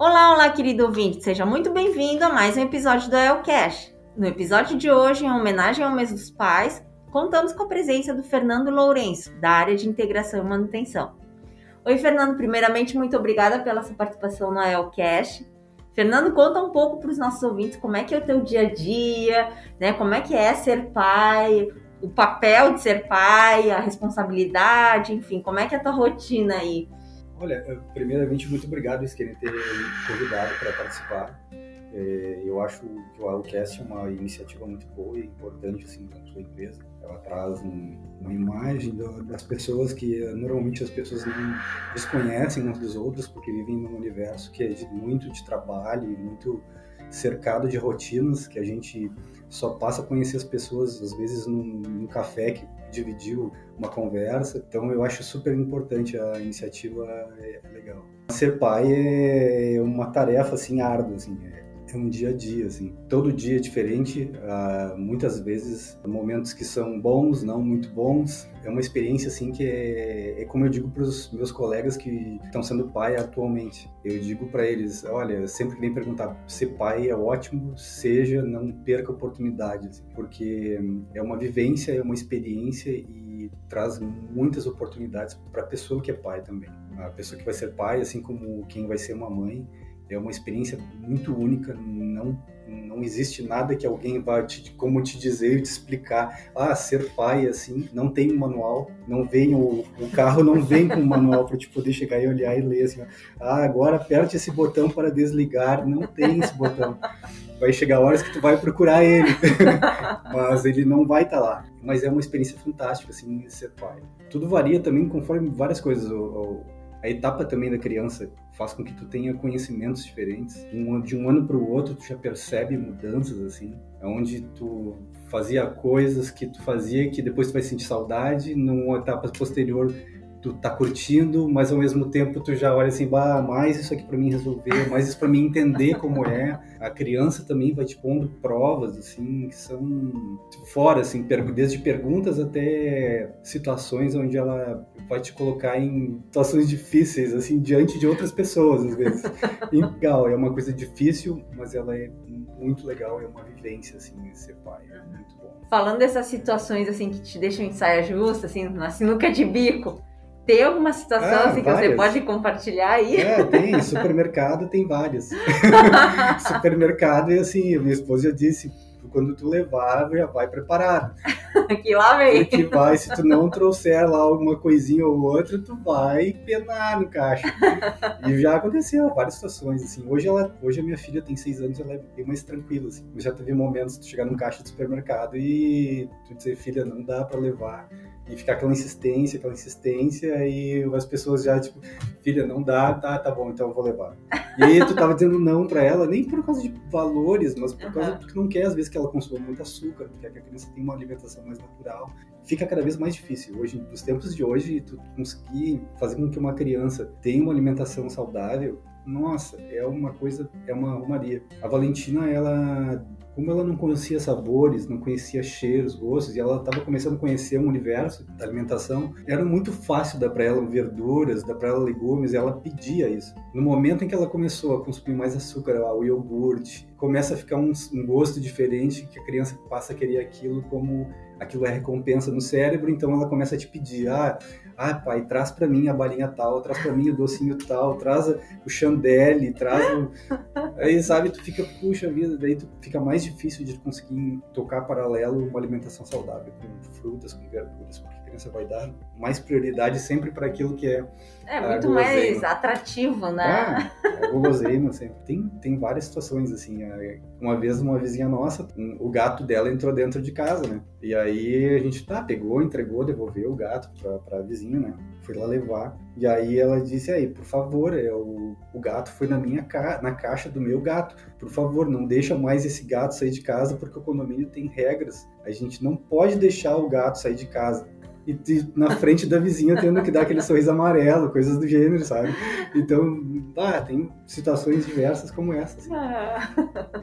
Olá, olá, querido ouvinte, seja muito bem-vindo a mais um episódio do Elcash. No episódio de hoje, em homenagem ao mês dos pais, contamos com a presença do Fernando Lourenço, da área de integração e manutenção. Oi, Fernando, primeiramente, muito obrigada pela sua participação no Elcash. Fernando, conta um pouco para os nossos ouvintes como é que é o teu dia a dia, né? Como é que é ser pai, o papel de ser pai, a responsabilidade, enfim, como é que é a tua rotina aí? Olha, primeiramente, muito obrigado querem ter me convidado para participar. É, eu acho que o Alcast é uma iniciativa muito boa e importante assim, para a sua empresa. Ela traz um, uma imagem do, das pessoas que normalmente as pessoas não desconhecem uns dos outros porque vivem num universo que é de, muito de trabalho e muito cercado de rotinas que a gente só passa a conhecer as pessoas às vezes num, num café que dividiu uma conversa. Então eu acho super importante a iniciativa, é, legal. Ser pai é uma tarefa assim árdua, assim, é é um dia a dia, assim. Todo dia é diferente, uh, muitas vezes momentos que são bons, não muito bons. É uma experiência, assim, que é, é como eu digo para os meus colegas que estão sendo pai atualmente. Eu digo para eles, olha, sempre que vem perguntar, ser pai é ótimo, seja, não perca oportunidades, porque é uma vivência, é uma experiência e traz muitas oportunidades para a pessoa que é pai também. A pessoa que vai ser pai, assim como quem vai ser uma mãe, é uma experiência muito única, não não existe nada que alguém vá te, como te dizer e te explicar. Ah, ser pai assim, não tem um manual, não vem o, o carro não vem com um manual para te poder chegar e olhar e ler assim. Ah, agora aperte esse botão para desligar, não tem esse botão. Vai chegar horas que tu vai procurar ele, mas ele não vai estar tá lá. Mas é uma experiência fantástica assim ser pai. Tudo varia também conforme várias coisas. O, o, a etapa também da criança faz com que tu tenha conhecimentos diferentes. De um, de um ano para o outro, tu já percebe mudanças, assim, onde tu fazia coisas que tu fazia que depois tu vai sentir saudade, numa etapa posterior tu tá curtindo, mas ao mesmo tempo tu já olha assim, bah, mais isso aqui para mim resolver, mais isso para mim entender como é. A criança também vai te pondo provas assim que são fora assim, desde perguntas até situações onde ela vai te colocar em situações difíceis assim diante de outras pessoas às vezes. E, legal, é uma coisa difícil, mas ela é muito legal, é uma vivência assim ser pai, é muito bom. Falando dessas situações assim que te deixam em saia justa, assim, na sinuca de bico, tem alguma situação ah, assim, que você pode compartilhar aí? É, tem. Supermercado tem vários. Supermercado, e assim, minha esposa já disse, quando tu levar, já vai preparado. que lá vem. Porque vai, se tu não trouxer lá alguma coisinha ou outra, tu vai penar no caixa. e já aconteceu várias situações, assim. Hoje, ela, hoje a minha filha tem seis anos, ela é bem mais tranquila, assim. já teve momentos de tu chegar no caixa do supermercado e tu dizer, filha, não dá para levar e ficar aquela insistência, aquela insistência, e as pessoas já, tipo, filha, não dá, tá, tá bom, então eu vou levar. E aí tu tava dizendo não para ela, nem por causa de valores, mas por causa uhum. porque não quer, às vezes, que ela consuma muito açúcar, quer que a criança tenha uma alimentação mais natural. Fica cada vez mais difícil. Hoje, nos tempos de hoje, tu conseguir fazer com que uma criança tenha uma alimentação saudável, nossa, é uma coisa, é uma romaria. A Valentina, ela como ela não conhecia sabores, não conhecia cheiros, gostos, e ela estava começando a conhecer um universo da alimentação, era muito fácil dar para ela verduras, dar para ela legumes, e ela pedia isso. No momento em que ela começou a consumir mais açúcar, o iogurte, começa a ficar um, um gosto diferente, que a criança passa a querer aquilo como aquilo é recompensa no cérebro, então ela começa a te pedir, ah, ah, pai, traz para mim a balinha tal, traz para mim o docinho tal, traz o chandelle, traz o... Aí, sabe, tu fica, puxa vida, daí tu fica mais difícil de conseguir tocar paralelo uma alimentação saudável, com frutas, com verduras, porque criança vai dar mais prioridade sempre para aquilo que é É muito mais atrativo, né? Ah, é guloseima sempre. Tem, tem várias situações, assim, uma vez uma vizinha nossa, o gato dela entrou dentro de casa, né? E aí a gente, tá, pegou, entregou, devolveu o gato pra, pra vizinha né? Fui lá levar. E aí ela disse aí, por favor, é, o, o gato foi na minha ca na caixa do meu gato. Por favor, não deixa mais esse gato sair de casa porque o condomínio tem regras. A gente não pode deixar o gato sair de casa e na frente da vizinha tendo que dar aquele sorriso amarelo, coisas do gênero, sabe? Então, ah, tem situações diversas como essas. Ah.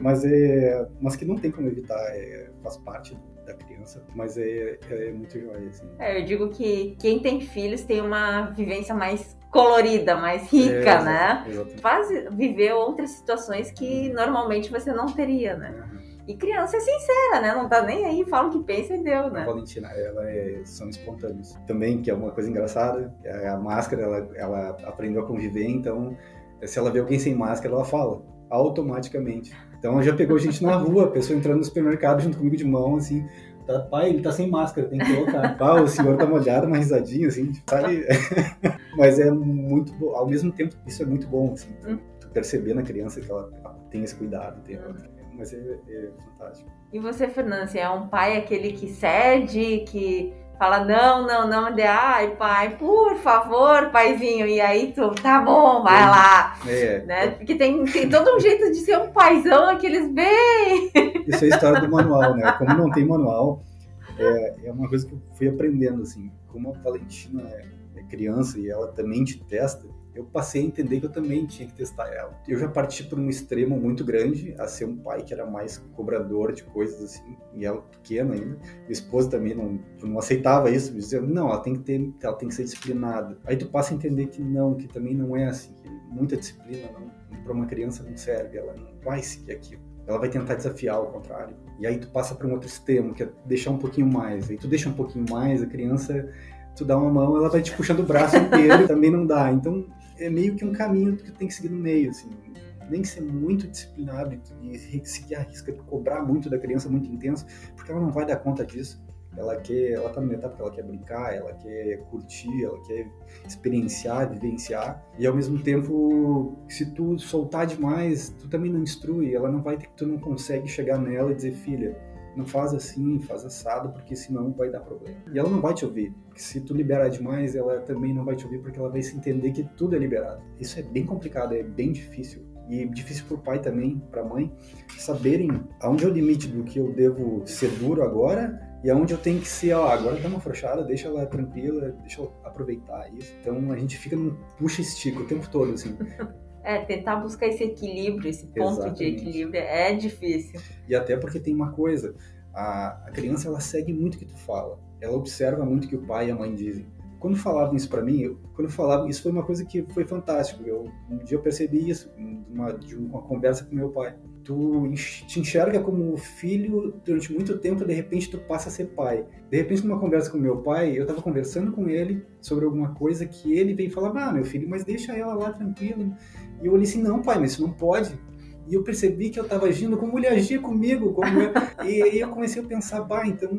Mas é, mas que não tem como evitar, é, faz parte da criança, mas é, é muito jóia, assim. É, eu digo que quem tem filhos tem uma vivência mais colorida, mais rica, é, né? Exatamente. Faz viver outras situações que normalmente você não teria, né? Uhum. E criança é sincera, né? Não tá nem aí, fala o que pensa e deu, né? A Valentina, ela é, são espontâneos. Também, que é uma coisa engraçada, é a máscara, ela, ela aprendeu a conviver, então se ela vê alguém sem máscara, ela fala automaticamente. Então já pegou gente na rua, a pessoa entrando no supermercado junto comigo de mão, assim, tá, pai, ele tá sem máscara, tem que colocar. Pá, o senhor tá molhado, uma risadinha, assim, tipo, ali. Mas é muito bom, ao mesmo tempo, isso é muito bom, assim, tu, tu perceber na criança que ela tem esse cuidado, tem, mas é, é fantástico. E você, Fernanda, assim, é um pai aquele que cede, que fala não, não, não, de ai, pai, por favor, paizinho, e aí tu, tá bom, vai é, lá, é, né? Porque tem, tem todo um jeito de ser um paizão, aqueles bem... Isso é a história do manual, né? Como não tem manual, é, é uma coisa que eu fui aprendendo, assim, como a Valentina é, é criança e ela também te testa, eu passei a entender que eu também tinha que testar ela. Eu já parti por um extremo muito grande, a ser um pai que era mais cobrador de coisas assim, e ela pequena ainda. Minha esposa também não, não aceitava isso, dizia, não, ela tem que ter, ela tem que ser disciplinada. Aí tu passa a entender que não, que também não é assim, muita disciplina não, para uma criança não serve, ela não vai seguir aquilo. Ela vai tentar desafiar ao contrário. E aí tu passa para um outro extremo, que é deixar um pouquinho mais. Aí tu deixa um pouquinho mais, a criança tu dá uma mão, ela vai te puxando o braço inteiro, também não dá. Então, é meio que um caminho que tem que seguir no meio, assim. Nem ser muito disciplinado e seguir a risca de cobrar muito da criança, muito intenso, porque ela não vai dar conta disso. Ela quer, ela tá numa etapa que ela quer brincar, ela quer curtir, ela quer experienciar, vivenciar. E ao mesmo tempo, se tu soltar demais, tu também não instrui, ela não vai ter, tu não consegue chegar nela e dizer, filha, não faz assim, faz assado, porque senão vai dar problema. E ela não vai te ouvir, porque se tu liberar demais, ela também não vai te ouvir, porque ela vai se entender que tudo é liberado. Isso é bem complicado, é bem difícil. E difícil para o pai também, para a mãe, saberem aonde é o limite do que eu devo ser duro agora e aonde eu tenho que ser, ó, agora dá uma afrouxada, deixa ela tranquila, deixa eu aproveitar isso. Então a gente fica num puxa-estica o tempo todo, assim. É, tentar buscar esse equilíbrio, esse ponto Exatamente. de equilíbrio é difícil. E até porque tem uma coisa, a, a criança ela segue muito o que tu fala, ela observa muito o que o pai e a mãe dizem. Quando falavam isso para mim, eu, quando falavam isso foi uma coisa que foi fantástico. Eu, um dia eu percebi isso, uma, de uma conversa com meu pai tu te enxerga como filho durante muito tempo, de repente tu passa a ser pai. De repente, numa conversa com meu pai, eu tava conversando com ele sobre alguma coisa que ele veio falar: Ah, meu filho, mas deixa ela lá tranquila. E eu olhei assim: Não, pai, mas isso não pode. E eu percebi que eu estava agindo como ele agia comigo. Como e aí eu comecei a pensar, bah, então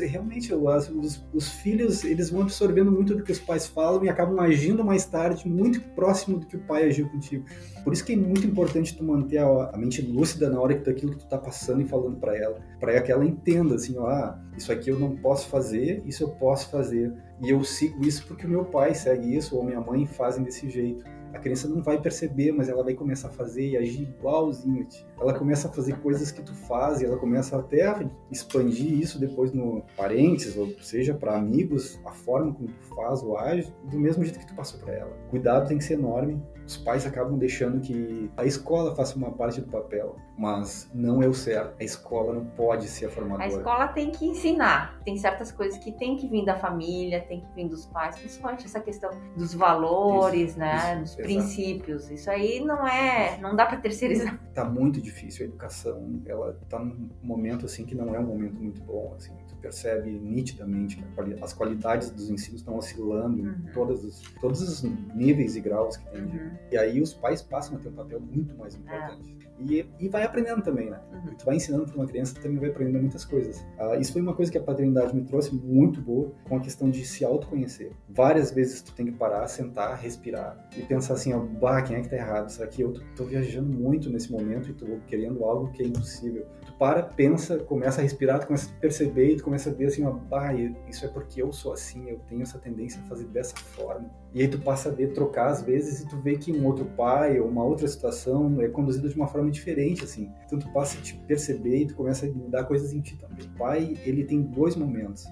realmente eu, os, os, filhos eles vão absorvendo muito do que os pais falam e acabam agindo mais tarde muito próximo do que o pai agiu contigo. Por isso que é muito importante tu manter a, a mente lúcida na hora que daquilo que tu tá passando e falando para ela, para que ela entenda assim, ó, ah, isso aqui eu não posso fazer, isso eu posso fazer. E eu sigo isso porque o meu pai segue isso ou minha mãe fazem desse jeito a criança não vai perceber, mas ela vai começar a fazer e agir igualzinho a ti. Ela começa a fazer coisas que tu faz e ela começa até a expandir isso depois no parentes, ou seja, para amigos, a forma como tu faz ou age, do mesmo jeito que tu passou para ela. Cuidado tem que ser enorme. Os pais acabam deixando que a escola faça uma parte do papel, mas não é o certo. A escola não pode ser a formadora. A escola tem que ensinar. Tem certas coisas que tem que vir da família, tem que vir dos pais, principalmente essa questão dos valores, isso, né, isso, dos princípios. Isso aí não é, não dá para terceirizar. Tá muito difícil a educação. Ela tá num momento assim que não é um momento muito bom, assim. Tu percebe nitidamente que as qualidades dos ensinos estão oscilando uhum. em todos os, todos os níveis e graus que tem. Uhum. E aí os pais passam a ter um papel muito mais importante. E, e vai aprendendo também, né? Uhum. Tu vai ensinando para uma criança, tu também vai aprendendo muitas coisas. Uh, isso foi uma coisa que a paternidade me trouxe muito boa, com a questão de se autoconhecer. Várias vezes tu tem que parar, sentar, respirar e pensar assim, ó, bah, quem é que tá errado? Será que eu tô, tô viajando muito nesse momento e tô querendo algo que é impossível? Para, pensa, começa a respirar, tu começa a perceber e tu começa a ver assim, ó, bah, isso é porque eu sou assim, eu tenho essa tendência a fazer dessa forma. E aí tu passa a ver, trocar às vezes e tu vê que um outro pai ou uma outra situação é conduzido de uma forma diferente, assim. Então tu passa a te perceber e tu começa a mudar coisas em ti também. O pai, ele tem dois momentos.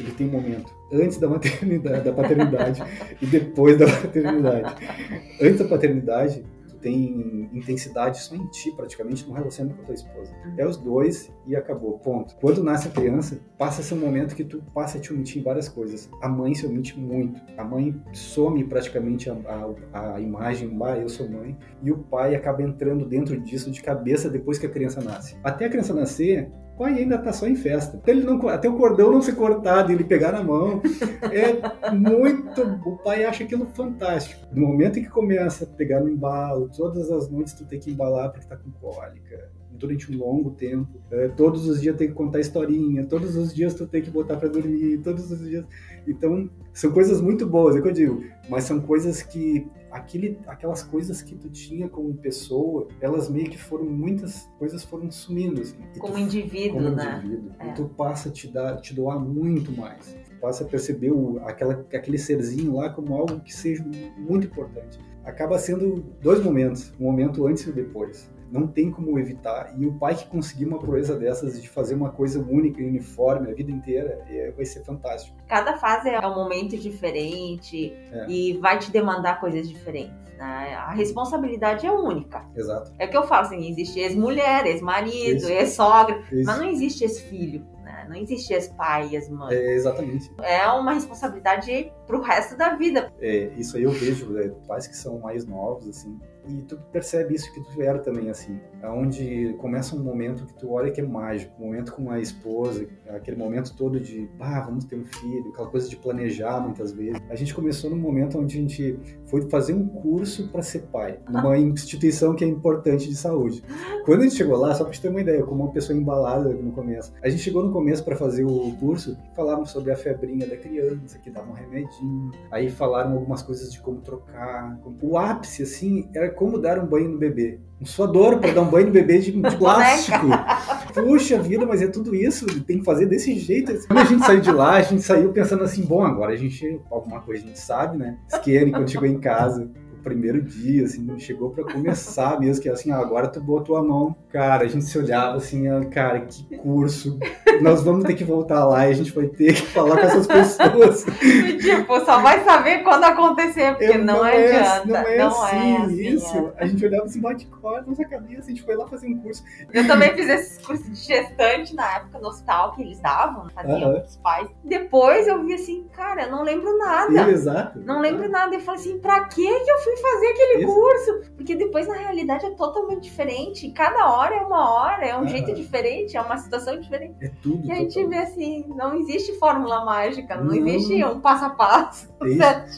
Ele tem um momento antes da maternidade, da paternidade e depois da paternidade. Antes da paternidade, tem intensidade só em ti, praticamente, no relacionamento com a tua esposa. É os dois e acabou, ponto. Quando nasce a criança, passa esse momento que tu passa a te omitir em várias coisas. A mãe se omite muito. A mãe some praticamente a, a, a imagem, bah, eu sou mãe, e o pai acaba entrando dentro disso de cabeça depois que a criança nasce. Até a criança nascer, pai ainda tá só em festa. Até, ele não, até o cordão não ser cortado, ele pegar na mão. É muito. O pai acha aquilo fantástico. No momento em que começa a pegar no embalo, todas as noites tu tem que embalar porque tá com cólica durante um longo tempo. É, todos os dias tem que contar historinha, todos os dias tu tem que botar para dormir, todos os dias. Então, são coisas muito boas, é o que eu digo, mas são coisas que aquele, aquelas coisas que tu tinha como pessoa, elas meio que foram muitas coisas foram sumindo assim. como tu, indivíduo, como né? Indivíduo, é. E tu passa a te dar, te doar muito mais. Tu passa a perceber o, aquela, aquele serzinho lá como algo que seja muito importante. Acaba sendo dois momentos, um momento antes e depois não tem como evitar. E o pai que conseguir uma proeza dessas de fazer uma coisa única e uniforme a vida inteira, é, vai ser fantástico. Cada fase é um momento diferente é. e vai te demandar coisas diferentes. Né? A responsabilidade é única. Exato. É o que eu falo, assim, existe ex-mulher, ex-marido, ex-sogra, mas não existe ex-filho. Né? Não existe ex-pai e ex-mãe. É, exatamente. É uma responsabilidade pro resto da vida. É, isso aí eu vejo, é, pais que são mais novos, assim, e tu percebe isso que tu era também, assim, aonde começa um momento que tu olha que é mágico, um momento com a esposa, aquele momento todo de, ah, vamos ter um filho, aquela coisa de planejar muitas vezes. A gente começou num momento onde a gente foi fazer um curso para ser pai, numa instituição que é importante de saúde. Quando a gente chegou lá, só pra te ter uma ideia, como uma pessoa embalada no começo, a gente chegou no começo para fazer o curso, falávamos sobre a febrinha da criança, que dava um remedinho, aí falaram algumas coisas de como trocar. O ápice, assim, era como dar um banho no bebê. Um suador para dar um banho no bebê de, de plástico. Puxa vida, mas é tudo isso, tem que fazer desse jeito. Quando a gente saiu de lá, a gente saiu pensando assim, bom, agora a gente, alguma coisa a gente sabe, né? Esquerda, quando chegou em casa, primeiro dia, assim, chegou para começar mesmo, que é assim, ah, agora tu botou a mão. Cara, a gente se olhava assim, ah, cara, que curso. Nós vamos ter que voltar lá e a gente vai ter que falar com essas pessoas. tipo, só vai saber quando acontecer, porque não, não é, adianta. Não é, não assim, é assim, isso. É. A gente olhava assim, bate corda nossa cabeça, a gente foi lá fazer um curso. Eu também fiz esse curso de gestante na época no hospital que eles davam, faziam uh -huh. os pais. Depois eu vi assim, cara, eu não lembro nada. Exato. Não lembro nada. E falei assim, pra que eu fui fazer aquele Isso. curso. Porque depois, na realidade, é totalmente diferente. Cada hora é uma hora, é um ah. jeito diferente, é uma situação diferente. É tudo. E a gente vê assim, não existe fórmula mágica, não, não. existe um passo a passo.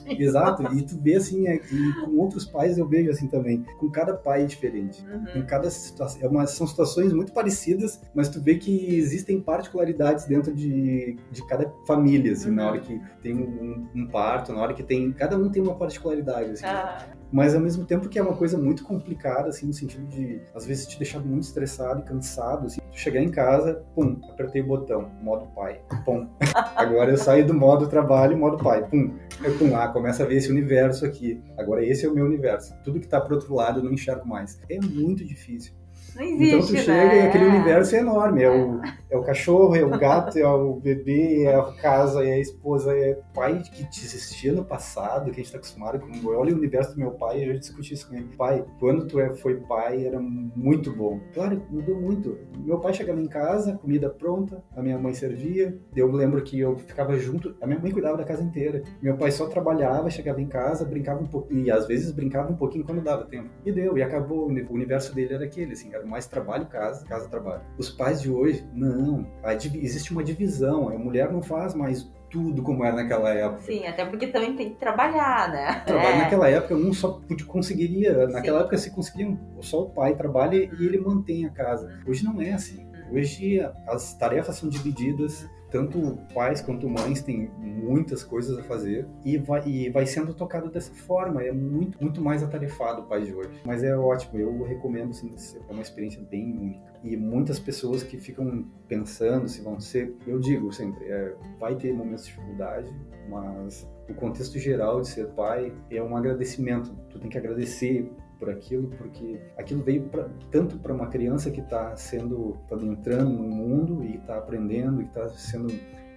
É Exato. E tu vê assim, é, e com outros pais eu vejo assim também. Com cada pai é diferente. Uhum. Com cada situação. É uma, são situações muito parecidas, mas tu vê que existem particularidades dentro de, de cada família, assim, uhum. na hora que tem um, um, parto, na hora que tem. Cada um tem uma particularidade. Assim, ah mas ao mesmo tempo que é uma coisa muito complicada, assim, no sentido de, às vezes, te deixar muito estressado e cansado, assim. Chegar em casa, pum, apertei o botão, modo pai, pum. Agora eu saio do modo trabalho, modo pai, pum. Aí, pum, ah, começa a ver esse universo aqui. Agora esse é o meu universo. Tudo que tá pro outro lado eu não enxergo mais. É muito difícil. Não existe, então tu chega né? e aquele universo é enorme. É o, é o cachorro, é o gato, é o bebê, é a casa, é a esposa, é o pai que te existia no passado, que a gente tá acostumado com. Olha o universo do meu pai, eu já discuti isso com ele. Pai, quando tu é, foi pai, era muito bom. Claro, mudou muito. Meu pai chegava em casa, comida pronta, a minha mãe servia. Eu lembro que eu ficava junto, a minha mãe cuidava da casa inteira. Meu pai só trabalhava, chegava em casa, brincava um pouquinho, e às vezes brincava um pouquinho quando dava tempo. E deu, e acabou. O universo dele era aquele, assim, era mais trabalho, casa, casa, trabalho. Os pais de hoje, não. Existe uma divisão. A mulher não faz mais tudo como era naquela época. Sim, até porque também tem que trabalhar, né? Trabalho é. naquela época um só conseguiria. Naquela Sim. época se conseguiam só o pai trabalha e ele mantém a casa. Hoje não é assim. Uhum. Hoje as tarefas são divididas tanto pais quanto mães têm muitas coisas a fazer e vai, e vai sendo tocado dessa forma. É muito, muito mais atarefado o pai de hoje. Mas é ótimo, eu recomendo, assim, é uma experiência bem única. E muitas pessoas que ficam pensando se vão ser, eu digo sempre, é, vai ter momentos de dificuldade, mas o contexto geral de ser pai é um agradecimento. Tu tem que agradecer por aquilo, porque aquilo veio pra, tanto para uma criança que está sendo, tá entrando no mundo e está aprendendo e está sendo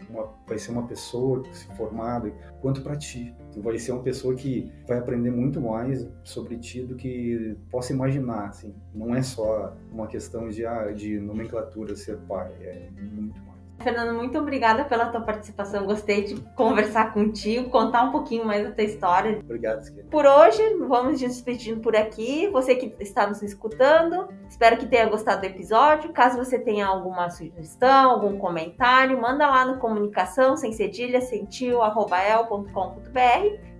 uma, vai ser uma pessoa se formada, quanto para ti. Tu vai ser uma pessoa que vai aprender muito mais sobre ti do que possa imaginar, assim. Não é só uma questão de, ah, de nomenclatura ser pai, é muito mais. Fernando, muito obrigada pela tua participação. Gostei de conversar contigo, contar um pouquinho mais da tua história. Obrigado, Skip. Por hoje, vamos despedindo por aqui. Você que está nos escutando, espero que tenha gostado do episódio. Caso você tenha alguma sugestão, algum comentário, manda lá no comunicação sem cedilha, sentiu,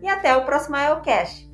e até o próximo Elcast.